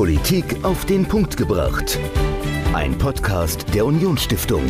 Politik auf den Punkt gebracht. Ein Podcast der Unionsstiftung.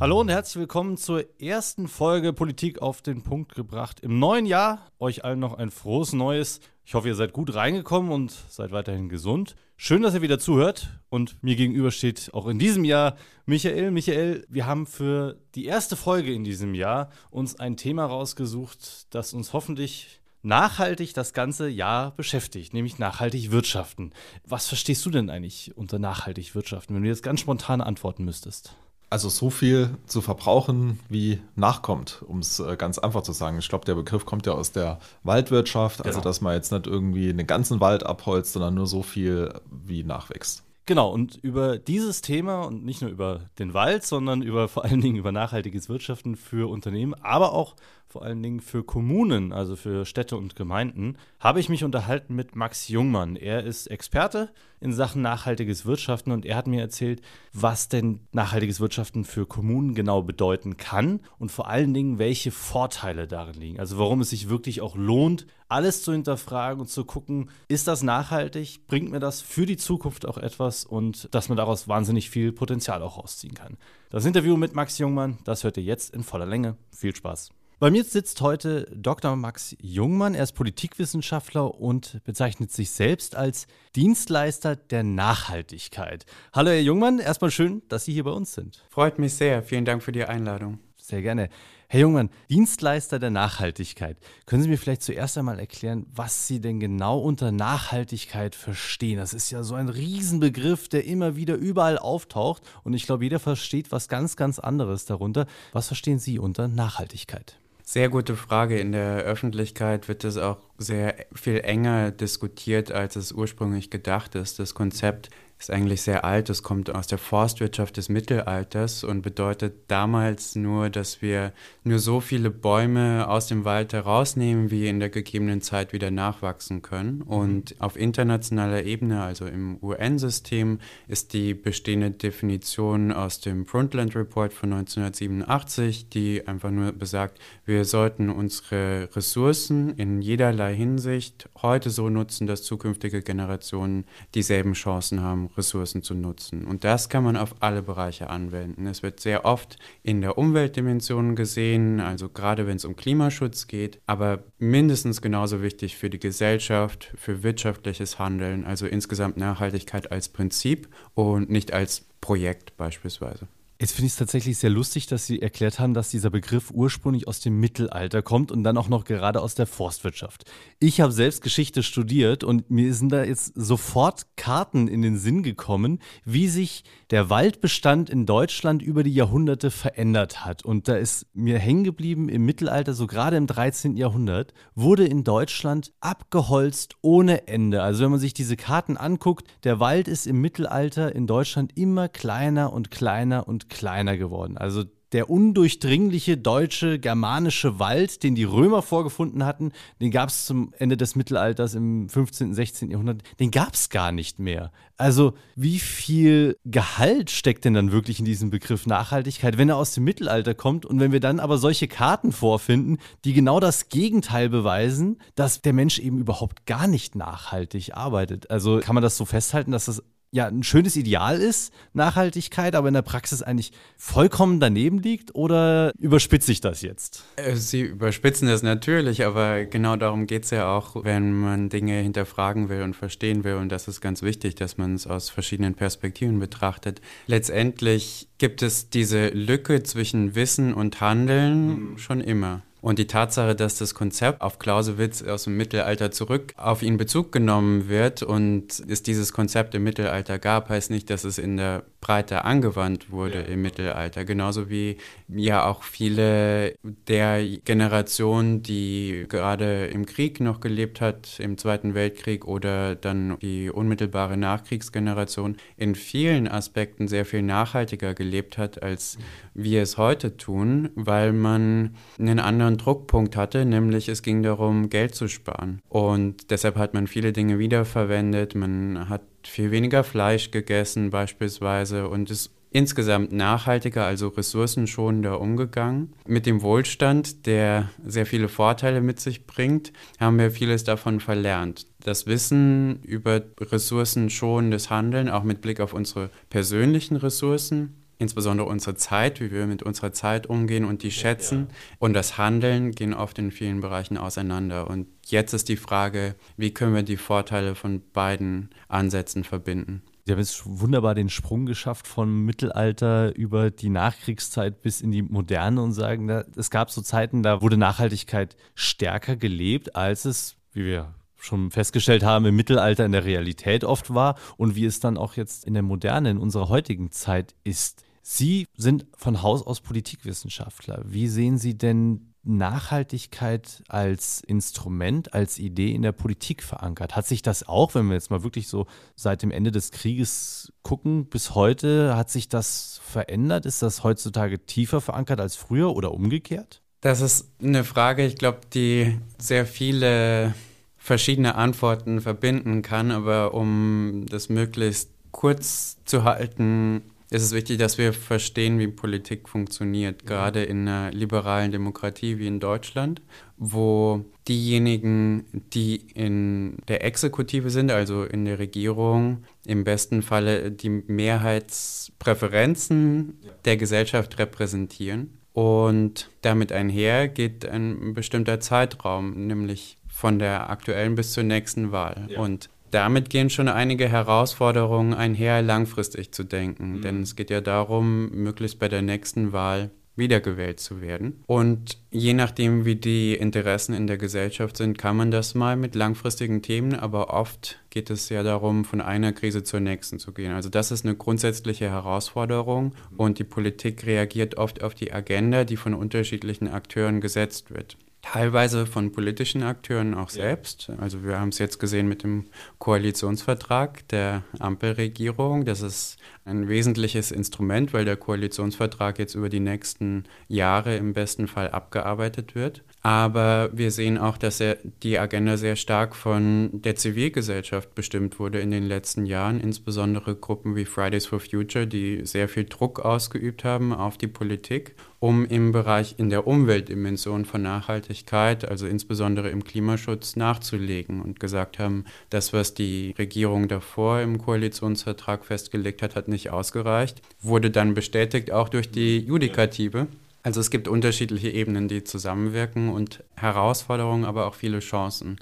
Hallo und herzlich willkommen zur ersten Folge Politik auf den Punkt gebracht. Im neuen Jahr euch allen noch ein frohes Neues. Ich hoffe, ihr seid gut reingekommen und seid weiterhin gesund. Schön, dass ihr wieder zuhört und mir gegenüber steht auch in diesem Jahr Michael. Michael, wir haben für die erste Folge in diesem Jahr uns ein Thema rausgesucht, das uns hoffentlich nachhaltig das ganze Jahr beschäftigt, nämlich nachhaltig wirtschaften. Was verstehst du denn eigentlich unter nachhaltig wirtschaften, wenn du jetzt ganz spontan antworten müsstest? Also so viel zu verbrauchen, wie nachkommt, um es äh, ganz einfach zu sagen. Ich glaube, der Begriff kommt ja aus der Waldwirtschaft, also genau. dass man jetzt nicht irgendwie einen ganzen Wald abholzt, sondern nur so viel, wie nachwächst. Genau, und über dieses Thema und nicht nur über den Wald, sondern über vor allen Dingen über nachhaltiges Wirtschaften für Unternehmen, aber auch vor allen Dingen für Kommunen, also für Städte und Gemeinden, habe ich mich unterhalten mit Max Jungmann. Er ist Experte in Sachen nachhaltiges Wirtschaften und er hat mir erzählt, was denn nachhaltiges Wirtschaften für Kommunen genau bedeuten kann und vor allen Dingen, welche Vorteile darin liegen. Also warum es sich wirklich auch lohnt, alles zu hinterfragen und zu gucken, ist das nachhaltig, bringt mir das für die Zukunft auch etwas und dass man daraus wahnsinnig viel Potenzial auch rausziehen kann. Das Interview mit Max Jungmann, das hört ihr jetzt in voller Länge. Viel Spaß. Bei mir sitzt heute Dr. Max Jungmann. Er ist Politikwissenschaftler und bezeichnet sich selbst als Dienstleister der Nachhaltigkeit. Hallo, Herr Jungmann. Erstmal schön, dass Sie hier bei uns sind. Freut mich sehr. Vielen Dank für die Einladung. Sehr gerne. Herr Jungmann, Dienstleister der Nachhaltigkeit. Können Sie mir vielleicht zuerst einmal erklären, was Sie denn genau unter Nachhaltigkeit verstehen? Das ist ja so ein Riesenbegriff, der immer wieder überall auftaucht und ich glaube, jeder versteht was ganz, ganz anderes darunter. Was verstehen Sie unter Nachhaltigkeit? Sehr gute Frage. In der Öffentlichkeit wird es auch sehr viel enger diskutiert, als es ursprünglich gedacht ist. Das Konzept ist eigentlich sehr alt. Es kommt aus der Forstwirtschaft des Mittelalters und bedeutet damals nur, dass wir nur so viele Bäume aus dem Wald herausnehmen, wie in der gegebenen Zeit wieder nachwachsen können. Und auf internationaler Ebene, also im UN-System, ist die bestehende Definition aus dem Brundtland Report von 1987, die einfach nur besagt, wir sollten unsere Ressourcen in jederlei Hinsicht heute so nutzen, dass zukünftige Generationen dieselben Chancen haben Ressourcen zu nutzen. Und das kann man auf alle Bereiche anwenden. Es wird sehr oft in der Umweltdimension gesehen, also gerade wenn es um Klimaschutz geht, aber mindestens genauso wichtig für die Gesellschaft, für wirtschaftliches Handeln, also insgesamt Nachhaltigkeit als Prinzip und nicht als Projekt beispielsweise. Jetzt finde ich es tatsächlich sehr lustig, dass Sie erklärt haben, dass dieser Begriff ursprünglich aus dem Mittelalter kommt und dann auch noch gerade aus der Forstwirtschaft. Ich habe selbst Geschichte studiert und mir sind da jetzt sofort Karten in den Sinn gekommen, wie sich der Waldbestand in Deutschland über die Jahrhunderte verändert hat. Und da ist mir hängen geblieben im Mittelalter, so gerade im 13. Jahrhundert, wurde in Deutschland abgeholzt ohne Ende. Also wenn man sich diese Karten anguckt, der Wald ist im Mittelalter in Deutschland immer kleiner und kleiner und kleiner geworden. Also der undurchdringliche deutsche germanische Wald, den die Römer vorgefunden hatten, den gab es zum Ende des Mittelalters im 15., 16. Jahrhundert, den gab es gar nicht mehr. Also wie viel Gehalt steckt denn dann wirklich in diesem Begriff Nachhaltigkeit, wenn er aus dem Mittelalter kommt und wenn wir dann aber solche Karten vorfinden, die genau das Gegenteil beweisen, dass der Mensch eben überhaupt gar nicht nachhaltig arbeitet. Also kann man das so festhalten, dass das ja ein schönes Ideal ist, Nachhaltigkeit, aber in der Praxis eigentlich vollkommen daneben liegt? Oder überspitze ich das jetzt? Äh, Sie überspitzen das natürlich, aber genau darum geht es ja auch, wenn man Dinge hinterfragen will und verstehen will. Und das ist ganz wichtig, dass man es aus verschiedenen Perspektiven betrachtet. Letztendlich gibt es diese Lücke zwischen Wissen und Handeln mhm. schon immer. Und die Tatsache, dass das Konzept auf Clausewitz aus dem Mittelalter zurück auf ihn Bezug genommen wird und es dieses Konzept im Mittelalter gab, heißt nicht, dass es in der Breite angewandt wurde ja. im Mittelalter. Genauso wie ja auch viele der Generation, die gerade im Krieg noch gelebt hat, im Zweiten Weltkrieg oder dann die unmittelbare Nachkriegsgeneration, in vielen Aspekten sehr viel nachhaltiger gelebt hat, als wir es heute tun, weil man einen anderen Druckpunkt hatte, nämlich es ging darum, Geld zu sparen. Und deshalb hat man viele Dinge wiederverwendet, man hat viel weniger Fleisch gegessen beispielsweise und ist insgesamt nachhaltiger, also ressourcenschonender umgegangen. Mit dem Wohlstand, der sehr viele Vorteile mit sich bringt, haben wir vieles davon verlernt. Das Wissen über ressourcenschonendes Handeln, auch mit Blick auf unsere persönlichen Ressourcen, insbesondere unsere Zeit, wie wir mit unserer Zeit umgehen und die schätzen. Und das Handeln gehen oft in vielen Bereichen auseinander. Und jetzt ist die Frage, wie können wir die Vorteile von beiden Ansätzen verbinden? Sie haben jetzt wunderbar den Sprung geschafft vom Mittelalter über die Nachkriegszeit bis in die Moderne und sagen, es gab so Zeiten, da wurde Nachhaltigkeit stärker gelebt, als es, wie wir schon festgestellt haben, im Mittelalter in der Realität oft war und wie es dann auch jetzt in der Moderne, in unserer heutigen Zeit ist. Sie sind von Haus aus Politikwissenschaftler. Wie sehen Sie denn Nachhaltigkeit als Instrument, als Idee in der Politik verankert? Hat sich das auch, wenn wir jetzt mal wirklich so seit dem Ende des Krieges gucken, bis heute, hat sich das verändert? Ist das heutzutage tiefer verankert als früher oder umgekehrt? Das ist eine Frage, ich glaube, die sehr viele verschiedene Antworten verbinden kann, aber um das möglichst kurz zu halten, es ist wichtig, dass wir verstehen, wie Politik funktioniert, gerade in einer liberalen Demokratie wie in Deutschland, wo diejenigen, die in der Exekutive sind, also in der Regierung, im besten Falle die Mehrheitspräferenzen der Gesellschaft repräsentieren. Und damit einher geht ein bestimmter Zeitraum, nämlich von der aktuellen bis zur nächsten Wahl. Ja. Und damit gehen schon einige Herausforderungen einher, langfristig zu denken. Mhm. Denn es geht ja darum, möglichst bei der nächsten Wahl wiedergewählt zu werden. Und je nachdem, wie die Interessen in der Gesellschaft sind, kann man das mal mit langfristigen Themen, aber oft geht es ja darum, von einer Krise zur nächsten zu gehen. Also das ist eine grundsätzliche Herausforderung und die Politik reagiert oft auf die Agenda, die von unterschiedlichen Akteuren gesetzt wird teilweise von politischen Akteuren auch selbst. Also wir haben es jetzt gesehen mit dem Koalitionsvertrag der Ampelregierung. Das ist ein wesentliches Instrument, weil der Koalitionsvertrag jetzt über die nächsten Jahre im besten Fall abgearbeitet wird. Aber wir sehen auch, dass er, die Agenda sehr stark von der Zivilgesellschaft bestimmt wurde in den letzten Jahren, insbesondere Gruppen wie Fridays for Future, die sehr viel Druck ausgeübt haben auf die Politik, um im Bereich in der Umweltdimension von Nachhaltigkeit, also insbesondere im Klimaschutz, nachzulegen und gesagt haben, das, was die Regierung davor im Koalitionsvertrag festgelegt hat, hat nicht ausgereicht, wurde dann bestätigt auch durch die Judikative. Also es gibt unterschiedliche Ebenen, die zusammenwirken und Herausforderungen, aber auch viele Chancen,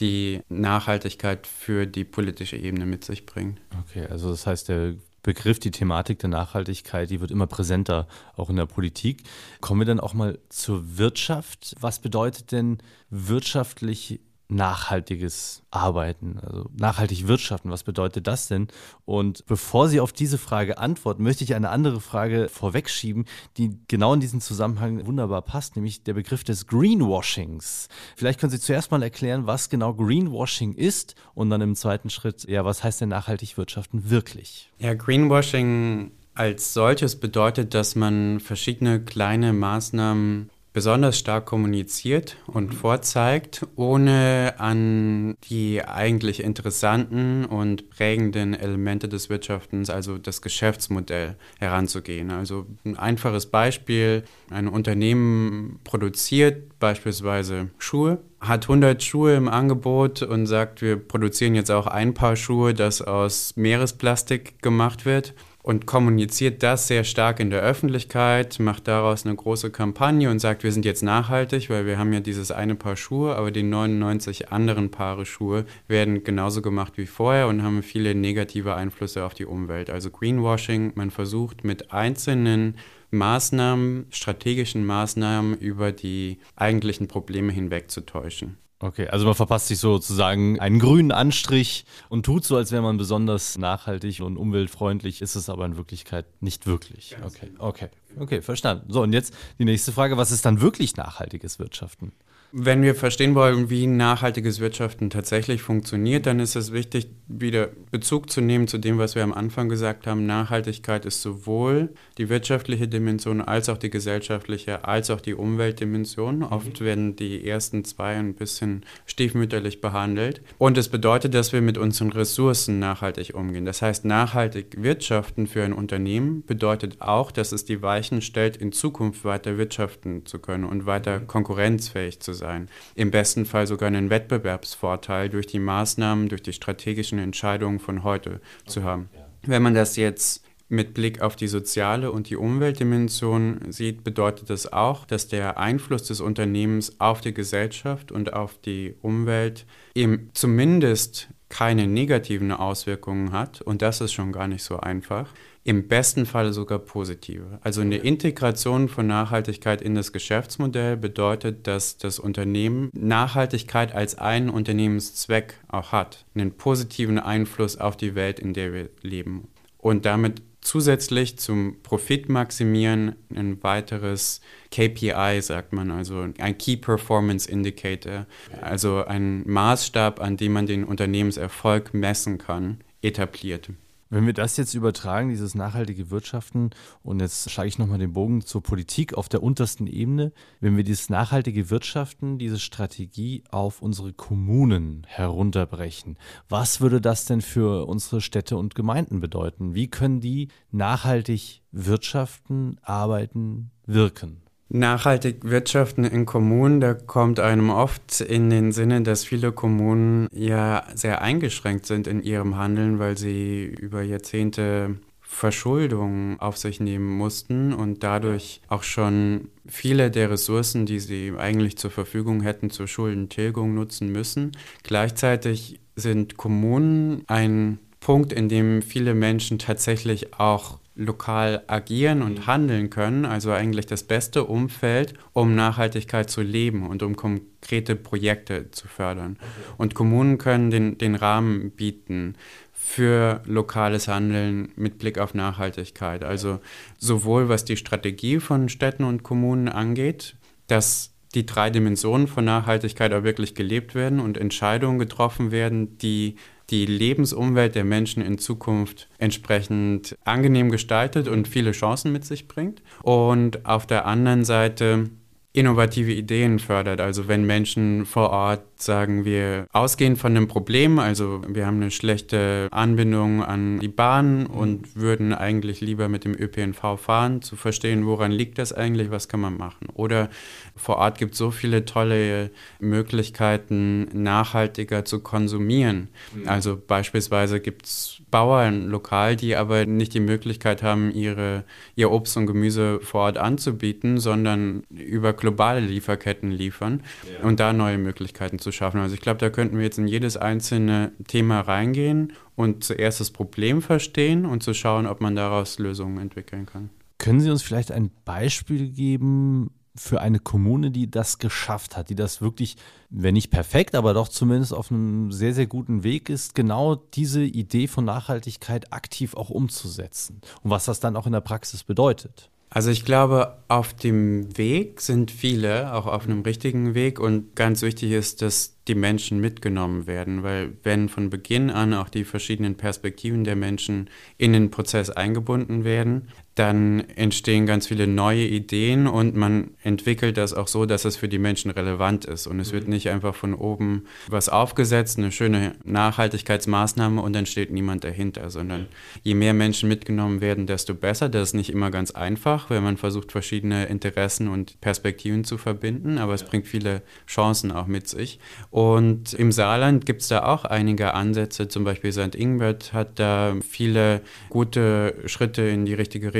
die Nachhaltigkeit für die politische Ebene mit sich bringt. Okay, also das heißt, der Begriff, die Thematik der Nachhaltigkeit, die wird immer präsenter, auch in der Politik. Kommen wir dann auch mal zur Wirtschaft. Was bedeutet denn wirtschaftlich nachhaltiges Arbeiten, also nachhaltig wirtschaften. Was bedeutet das denn? Und bevor Sie auf diese Frage antworten, möchte ich eine andere Frage vorwegschieben, die genau in diesen Zusammenhang wunderbar passt, nämlich der Begriff des Greenwashings. Vielleicht können Sie zuerst mal erklären, was genau Greenwashing ist und dann im zweiten Schritt, ja, was heißt denn nachhaltig wirtschaften wirklich? Ja, Greenwashing als solches bedeutet, dass man verschiedene kleine Maßnahmen besonders stark kommuniziert und vorzeigt, ohne an die eigentlich interessanten und prägenden Elemente des Wirtschaftens, also das Geschäftsmodell, heranzugehen. Also ein einfaches Beispiel, ein Unternehmen produziert beispielsweise Schuhe, hat 100 Schuhe im Angebot und sagt, wir produzieren jetzt auch ein Paar Schuhe, das aus Meeresplastik gemacht wird und kommuniziert das sehr stark in der Öffentlichkeit, macht daraus eine große Kampagne und sagt, wir sind jetzt nachhaltig, weil wir haben ja dieses eine Paar Schuhe, aber die 99 anderen Paare Schuhe werden genauso gemacht wie vorher und haben viele negative Einflüsse auf die Umwelt. Also Greenwashing, man versucht mit einzelnen Maßnahmen, strategischen Maßnahmen über die eigentlichen Probleme hinwegzutäuschen. Okay, also man verpasst sich sozusagen einen grünen Anstrich und tut so, als wäre man besonders nachhaltig und umweltfreundlich, ist es aber in Wirklichkeit nicht wirklich. Okay, okay, okay, verstanden. So, und jetzt die nächste Frage, was ist dann wirklich nachhaltiges Wirtschaften? Wenn wir verstehen wollen, wie nachhaltiges Wirtschaften tatsächlich funktioniert, dann ist es wichtig, wieder Bezug zu nehmen zu dem, was wir am Anfang gesagt haben. Nachhaltigkeit ist sowohl die wirtschaftliche Dimension als auch die gesellschaftliche, als auch die Umweltdimension. Oft werden die ersten zwei ein bisschen stiefmütterlich behandelt. Und es bedeutet, dass wir mit unseren Ressourcen nachhaltig umgehen. Das heißt, nachhaltig wirtschaften für ein Unternehmen bedeutet auch, dass es die Weichen stellt, in Zukunft weiter wirtschaften zu können und weiter konkurrenzfähig zu sein sein. Im besten Fall sogar einen Wettbewerbsvorteil durch die Maßnahmen, durch die strategischen Entscheidungen von heute zu haben. Wenn man das jetzt mit Blick auf die soziale und die Umweltdimension sieht, bedeutet das auch, dass der Einfluss des Unternehmens auf die Gesellschaft und auf die Umwelt eben zumindest keine negativen Auswirkungen hat. Und das ist schon gar nicht so einfach im besten Fall sogar positive. Also eine Integration von Nachhaltigkeit in das Geschäftsmodell bedeutet, dass das Unternehmen Nachhaltigkeit als einen Unternehmenszweck auch hat, einen positiven Einfluss auf die Welt, in der wir leben. Und damit zusätzlich zum Profitmaximieren ein weiteres KPI, sagt man, also ein Key Performance Indicator, also ein Maßstab, an dem man den Unternehmenserfolg messen kann, etabliert. Wenn wir das jetzt übertragen, dieses nachhaltige Wirtschaften, und jetzt schlage ich nochmal den Bogen zur Politik auf der untersten Ebene, wenn wir dieses nachhaltige Wirtschaften, diese Strategie auf unsere Kommunen herunterbrechen, was würde das denn für unsere Städte und Gemeinden bedeuten? Wie können die nachhaltig wirtschaften, arbeiten, wirken? Nachhaltig wirtschaften in Kommunen, da kommt einem oft in den Sinne, dass viele Kommunen ja sehr eingeschränkt sind in ihrem Handeln, weil sie über Jahrzehnte Verschuldung auf sich nehmen mussten und dadurch auch schon viele der Ressourcen, die sie eigentlich zur Verfügung hätten, zur Schuldentilgung nutzen müssen. Gleichzeitig sind Kommunen ein Punkt, in dem viele Menschen tatsächlich auch lokal agieren und handeln können, also eigentlich das beste Umfeld, um Nachhaltigkeit zu leben und um konkrete Projekte zu fördern. Und Kommunen können den, den Rahmen bieten für lokales Handeln mit Blick auf Nachhaltigkeit. Also sowohl was die Strategie von Städten und Kommunen angeht, dass die drei Dimensionen von Nachhaltigkeit auch wirklich gelebt werden und Entscheidungen getroffen werden, die die Lebensumwelt der Menschen in Zukunft entsprechend angenehm gestaltet und viele Chancen mit sich bringt. Und auf der anderen Seite innovative Ideen fördert. Also wenn Menschen vor Ort sagen wir, ausgehend von einem Problem, also wir haben eine schlechte Anbindung an die Bahn und würden eigentlich lieber mit dem ÖPNV fahren, zu verstehen, woran liegt das eigentlich, was kann man machen. Oder vor Ort gibt es so viele tolle Möglichkeiten, nachhaltiger zu konsumieren. Mhm. Also beispielsweise gibt es Bauern lokal, die aber nicht die Möglichkeit haben, ihre, ihr Obst und Gemüse vor Ort anzubieten, sondern über globale Lieferketten liefern ja. und da neue Möglichkeiten zu schaffen. Also ich glaube, da könnten wir jetzt in jedes einzelne Thema reingehen und zuerst das Problem verstehen und zu schauen, ob man daraus Lösungen entwickeln kann. Können Sie uns vielleicht ein Beispiel geben für eine Kommune, die das geschafft hat, die das wirklich, wenn nicht perfekt, aber doch zumindest auf einem sehr, sehr guten Weg ist, genau diese Idee von Nachhaltigkeit aktiv auch umzusetzen und was das dann auch in der Praxis bedeutet? Also ich glaube, auf dem Weg sind viele, auch auf einem richtigen Weg. Und ganz wichtig ist, dass die Menschen mitgenommen werden, weil wenn von Beginn an auch die verschiedenen Perspektiven der Menschen in den Prozess eingebunden werden, dann entstehen ganz viele neue Ideen und man entwickelt das auch so, dass es für die Menschen relevant ist. Und es wird mhm. nicht einfach von oben was aufgesetzt, eine schöne Nachhaltigkeitsmaßnahme und dann steht niemand dahinter, sondern je mehr Menschen mitgenommen werden, desto besser. Das ist nicht immer ganz einfach, wenn man versucht, verschiedene Interessen und Perspektiven zu verbinden, aber es bringt viele Chancen auch mit sich. Und im Saarland gibt es da auch einige Ansätze, zum Beispiel St. Ingbert hat da viele gute Schritte in die richtige Richtung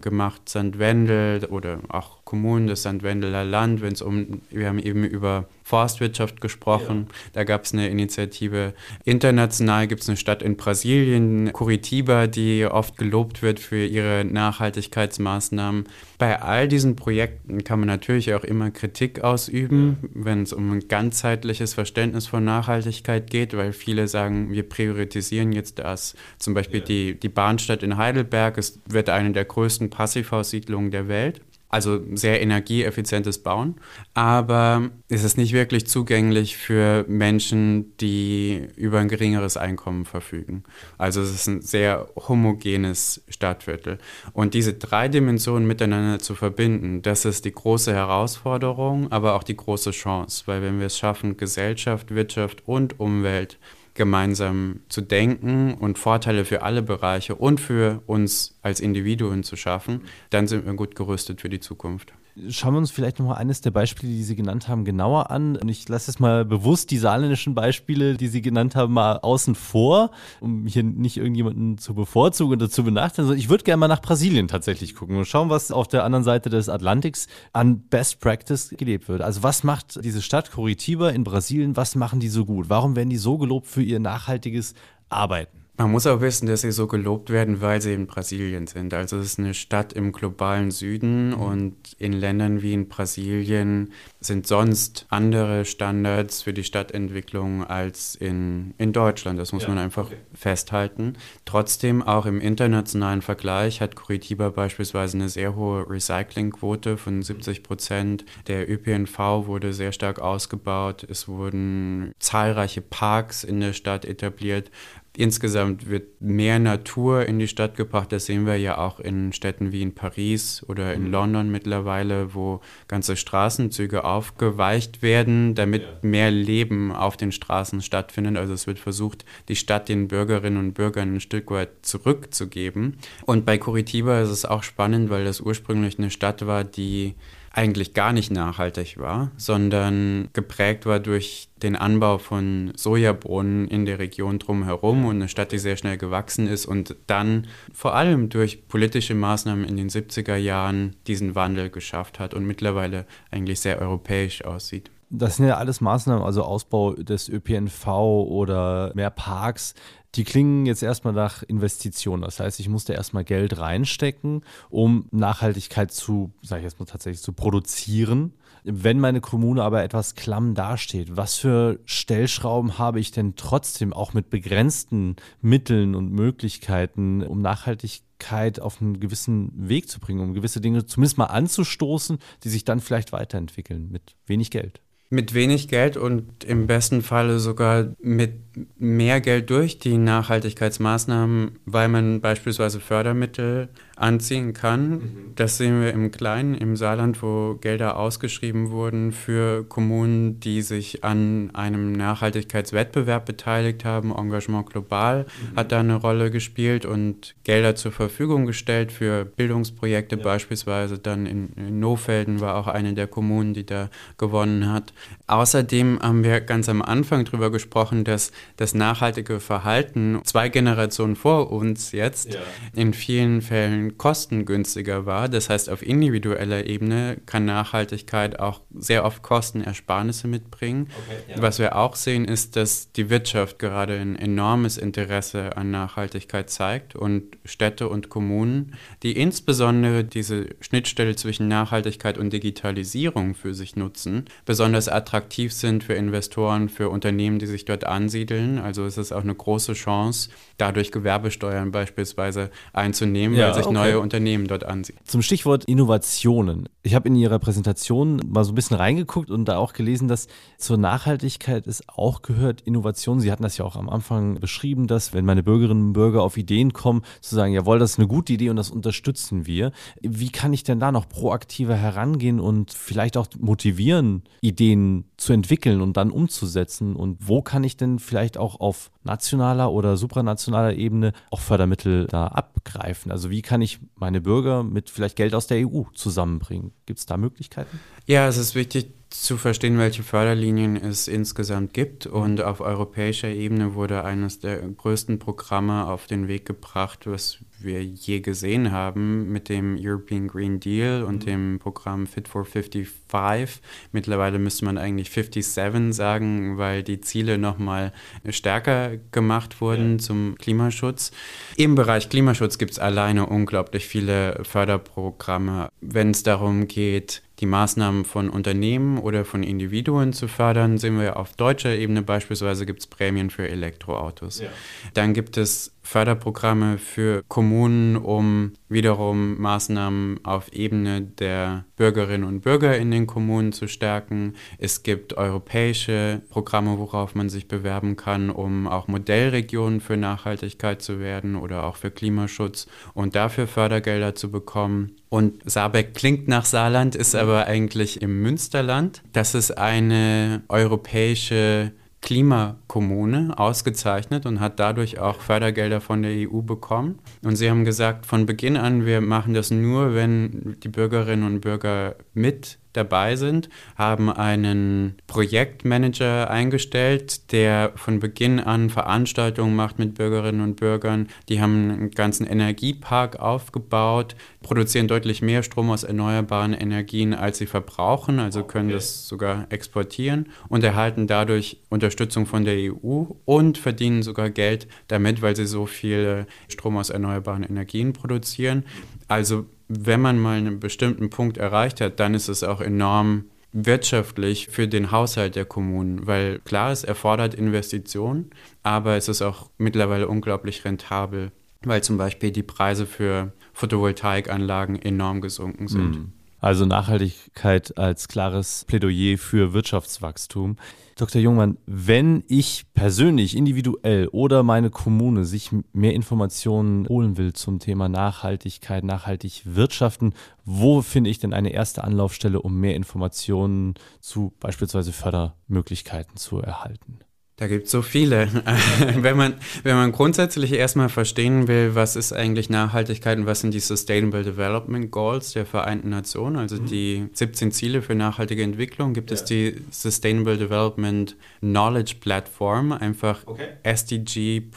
gemacht, St. Wendel oder auch Kommunen, das St. Wendeler Land, wenn es um, wir haben eben über Forstwirtschaft gesprochen, ja. da gab es eine Initiative. International gibt es eine Stadt in Brasilien, Curitiba, die oft gelobt wird für ihre Nachhaltigkeitsmaßnahmen. Bei all diesen Projekten kann man natürlich auch immer Kritik ausüben, ja. wenn es um ein ganzheitliches Verständnis von Nachhaltigkeit geht, weil viele sagen, wir priorisieren jetzt das. Zum Beispiel ja. die, die Bahnstadt in Heidelberg es wird eine der größten Passivhaussiedlungen der Welt. Also sehr energieeffizientes Bauen, aber es ist nicht wirklich zugänglich für Menschen, die über ein geringeres Einkommen verfügen. Also es ist ein sehr homogenes Stadtviertel. Und diese drei Dimensionen miteinander zu verbinden, das ist die große Herausforderung, aber auch die große Chance, weil wenn wir es schaffen, Gesellschaft, Wirtschaft und Umwelt gemeinsam zu denken und Vorteile für alle Bereiche und für uns als Individuen zu schaffen, dann sind wir gut gerüstet für die Zukunft. Schauen wir uns vielleicht nochmal eines der Beispiele, die Sie genannt haben, genauer an. Und ich lasse jetzt mal bewusst die saarländischen Beispiele, die Sie genannt haben, mal außen vor, um hier nicht irgendjemanden zu bevorzugen oder zu benachteiligen, sondern ich würde gerne mal nach Brasilien tatsächlich gucken und schauen, was auf der anderen Seite des Atlantiks an Best Practice gelebt wird. Also was macht diese Stadt Curitiba in Brasilien, was machen die so gut? Warum werden die so gelobt für ihr nachhaltiges Arbeiten? Man muss auch wissen, dass sie so gelobt werden, weil sie in Brasilien sind. Also es ist eine Stadt im globalen Süden mhm. und in Ländern wie in Brasilien sind sonst andere Standards für die Stadtentwicklung als in, in Deutschland. Das muss ja, man einfach okay. festhalten. Trotzdem, auch im internationalen Vergleich hat Curitiba beispielsweise eine sehr hohe Recyclingquote von 70 Prozent. Der ÖPNV wurde sehr stark ausgebaut. Es wurden zahlreiche Parks in der Stadt etabliert. Insgesamt wird mehr Natur in die Stadt gebracht. Das sehen wir ja auch in Städten wie in Paris oder in mhm. London mittlerweile, wo ganze Straßenzüge aufgeweicht werden, damit mehr Leben auf den Straßen stattfindet. Also es wird versucht, die Stadt den Bürgerinnen und Bürgern ein Stück weit zurückzugeben. Und bei Curitiba ist es auch spannend, weil das ursprünglich eine Stadt war, die eigentlich gar nicht nachhaltig war, sondern geprägt war durch den Anbau von Sojabohnen in der Region drumherum und eine Stadt, die sehr schnell gewachsen ist und dann vor allem durch politische Maßnahmen in den 70er Jahren diesen Wandel geschafft hat und mittlerweile eigentlich sehr europäisch aussieht. Das sind ja alles Maßnahmen, also Ausbau des ÖPNV oder mehr Parks, die klingen jetzt erstmal nach Investitionen. Das heißt, ich musste erstmal Geld reinstecken, um Nachhaltigkeit zu, sage ich jetzt mal tatsächlich, zu produzieren. Wenn meine Kommune aber etwas klamm dasteht, was für Stellschrauben habe ich denn trotzdem auch mit begrenzten Mitteln und Möglichkeiten, um Nachhaltigkeit auf einen gewissen Weg zu bringen, um gewisse Dinge zumindest mal anzustoßen, die sich dann vielleicht weiterentwickeln mit wenig Geld? Mit wenig Geld und im besten Falle sogar mit mehr Geld durch die Nachhaltigkeitsmaßnahmen, weil man beispielsweise Fördermittel anziehen kann. Mhm. Das sehen wir im Kleinen, im Saarland, wo Gelder ausgeschrieben wurden für Kommunen, die sich an einem Nachhaltigkeitswettbewerb beteiligt haben. Engagement Global mhm. hat da eine Rolle gespielt und Gelder zur Verfügung gestellt für Bildungsprojekte ja. beispielsweise. Dann in, in Nofelden war auch eine der Kommunen, die da gewonnen hat. Außerdem haben wir ganz am Anfang darüber gesprochen, dass das nachhaltige Verhalten zwei Generationen vor uns jetzt ja. in vielen Fällen kostengünstiger war. Das heißt, auf individueller Ebene kann Nachhaltigkeit auch sehr oft Kostenersparnisse mitbringen. Okay, ja. Was wir auch sehen, ist, dass die Wirtschaft gerade ein enormes Interesse an Nachhaltigkeit zeigt und Städte und Kommunen, die insbesondere diese Schnittstelle zwischen Nachhaltigkeit und Digitalisierung für sich nutzen, besonders attraktiv sind für Investoren, für Unternehmen, die sich dort ansiedeln. Also es ist auch eine große Chance, dadurch Gewerbesteuern beispielsweise einzunehmen, ja, weil sich okay. Neue Unternehmen dort ansieht. Zum Stichwort Innovationen. Ich habe in Ihrer Präsentation mal so ein bisschen reingeguckt und da auch gelesen, dass zur Nachhaltigkeit es auch gehört Innovation. Sie hatten das ja auch am Anfang beschrieben, dass wenn meine Bürgerinnen und Bürger auf Ideen kommen, zu sagen, jawohl, das ist eine gute Idee und das unterstützen wir. Wie kann ich denn da noch proaktiver herangehen und vielleicht auch motivieren, Ideen zu entwickeln und dann umzusetzen? Und wo kann ich denn vielleicht auch auf nationaler oder supranationaler Ebene auch Fördermittel da abgreifen? Also wie kann ich meine Bürger mit vielleicht Geld aus der EU zusammenbringen? Gibt es da Möglichkeiten? Ja, es ist wichtig zu verstehen, welche Förderlinien es insgesamt gibt. Und auf europäischer Ebene wurde eines der größten Programme auf den Weg gebracht, was wir je gesehen haben, mit dem European Green Deal und mhm. dem Programm Fit for 55. Mittlerweile müsste man eigentlich 57 sagen, weil die Ziele nochmal stärker gemacht wurden ja. zum Klimaschutz. Im Bereich Klimaschutz gibt es alleine unglaublich viele Förderprogramme, wenn es darum geht, die Maßnahmen von Unternehmen oder von Individuen zu fördern, sehen wir auf deutscher Ebene beispielsweise gibt es Prämien für Elektroautos. Ja. Dann gibt es Förderprogramme für Kommunen, um wiederum Maßnahmen auf Ebene der Bürgerinnen und Bürger in den Kommunen zu stärken. Es gibt europäische Programme, worauf man sich bewerben kann, um auch Modellregionen für Nachhaltigkeit zu werden oder auch für Klimaschutz und dafür Fördergelder zu bekommen. Und Saarbeck klingt nach Saarland, ist aber eigentlich im Münsterland. Das ist eine europäische Klimakommune ausgezeichnet und hat dadurch auch Fördergelder von der EU bekommen. Und sie haben gesagt, von Beginn an, wir machen das nur, wenn die Bürgerinnen und Bürger mit dabei sind, haben einen Projektmanager eingestellt, der von Beginn an Veranstaltungen macht mit Bürgerinnen und Bürgern. Die haben einen ganzen Energiepark aufgebaut, produzieren deutlich mehr Strom aus erneuerbaren Energien, als sie verbrauchen, also können okay. das sogar exportieren und erhalten dadurch Unterstützung von der EU und verdienen sogar Geld damit, weil sie so viel Strom aus erneuerbaren Energien produzieren. Also wenn man mal einen bestimmten Punkt erreicht hat, dann ist es auch enorm wirtschaftlich für den Haushalt der Kommunen, weil klar, es erfordert Investitionen, aber es ist auch mittlerweile unglaublich rentabel, weil zum Beispiel die Preise für Photovoltaikanlagen enorm gesunken sind. Mhm. Also Nachhaltigkeit als klares Plädoyer für Wirtschaftswachstum. Dr. Jungmann, wenn ich persönlich, individuell oder meine Kommune sich mehr Informationen holen will zum Thema Nachhaltigkeit, nachhaltig wirtschaften, wo finde ich denn eine erste Anlaufstelle, um mehr Informationen zu beispielsweise Fördermöglichkeiten zu erhalten? Da gibt es so viele. wenn, man, wenn man grundsätzlich erstmal verstehen will, was ist eigentlich Nachhaltigkeit und was sind die Sustainable Development Goals der Vereinten Nationen, also mhm. die 17 Ziele für nachhaltige Entwicklung, gibt ja. es die Sustainable Development Knowledge Platform, einfach okay. sdg.un.org.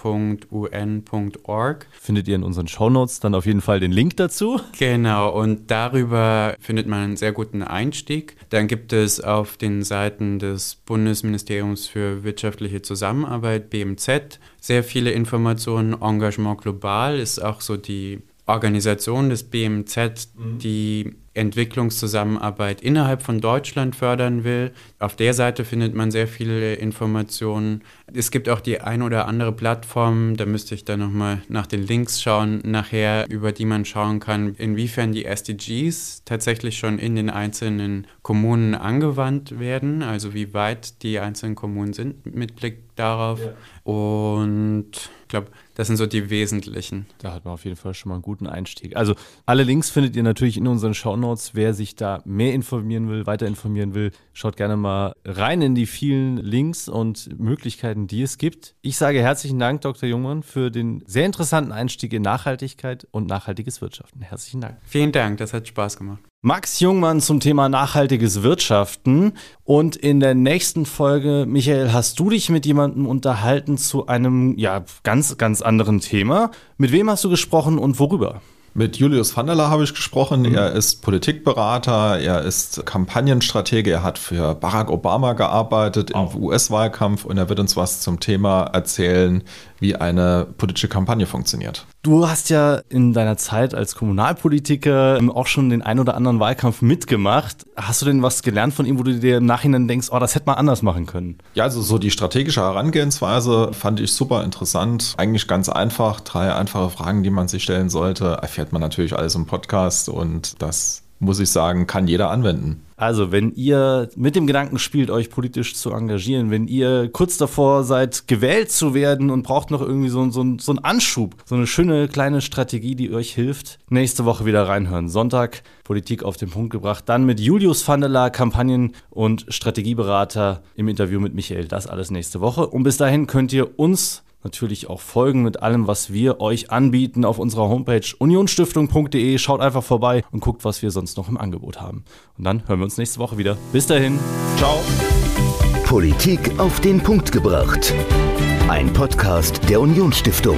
Findet ihr in unseren Shownotes dann auf jeden Fall den Link dazu? Genau, und darüber findet man einen sehr guten Einstieg. Dann gibt es auf den Seiten des Bundesministeriums für wirtschaftliche wirtschaftliche Zusammenarbeit, BMZ, sehr viele Informationen, Engagement global ist auch so die Organisation des BMZ, mhm. die Entwicklungszusammenarbeit innerhalb von Deutschland fördern will. Auf der Seite findet man sehr viele Informationen. Es gibt auch die ein oder andere Plattform, da müsste ich dann nochmal nach den Links schauen, nachher, über die man schauen kann, inwiefern die SDGs tatsächlich schon in den einzelnen Kommunen angewandt werden, also wie weit die einzelnen Kommunen sind mit Blick darauf. Ja. Und ich glaube, das sind so die wesentlichen. Da hat man auf jeden Fall schon mal einen guten Einstieg. Also alle Links findet ihr natürlich in unseren Shownotes. Wer sich da mehr informieren will, weiter informieren will, schaut gerne mal rein in die vielen Links und Möglichkeiten, die es gibt. Ich sage herzlichen Dank, Dr. Jungmann, für den sehr interessanten Einstieg in Nachhaltigkeit und nachhaltiges Wirtschaften. Herzlichen Dank. Vielen Dank, das hat Spaß gemacht. Max Jungmann zum Thema nachhaltiges Wirtschaften. Und in der nächsten Folge, Michael, hast du dich mit jemandem unterhalten zu einem ja ganz, ganz anderen Thema. Mit wem hast du gesprochen und worüber? Mit Julius Vandeler habe ich gesprochen. Mhm. Er ist Politikberater, er ist Kampagnenstratege, er hat für Barack Obama gearbeitet im oh. US-Wahlkampf und er wird uns was zum Thema erzählen, wie eine politische Kampagne funktioniert. Du hast ja in deiner Zeit als Kommunalpolitiker auch schon den ein oder anderen Wahlkampf mitgemacht. Hast du denn was gelernt von ihm, wo du dir im Nachhinein denkst, oh, das hätte man anders machen können? Ja, also so die strategische Herangehensweise fand ich super interessant. Eigentlich ganz einfach. Drei einfache Fragen, die man sich stellen sollte. Erfährt man natürlich alles im Podcast und das muss ich sagen, kann jeder anwenden. Also, wenn ihr mit dem Gedanken spielt, euch politisch zu engagieren, wenn ihr kurz davor seid, gewählt zu werden und braucht noch irgendwie so, so, so einen Anschub, so eine schöne kleine Strategie, die euch hilft, nächste Woche wieder reinhören. Sonntag, Politik auf den Punkt gebracht. Dann mit Julius Vandela, Kampagnen- und Strategieberater im Interview mit Michael. Das alles nächste Woche. Und bis dahin könnt ihr uns natürlich auch folgen mit allem, was wir euch anbieten auf unserer Homepage unionstiftung.de. Schaut einfach vorbei und guckt, was wir sonst noch im Angebot haben. Und dann hören wir uns nächste Woche wieder. Bis dahin. Ciao. Politik auf den Punkt gebracht. Ein Podcast der Unionsstiftung.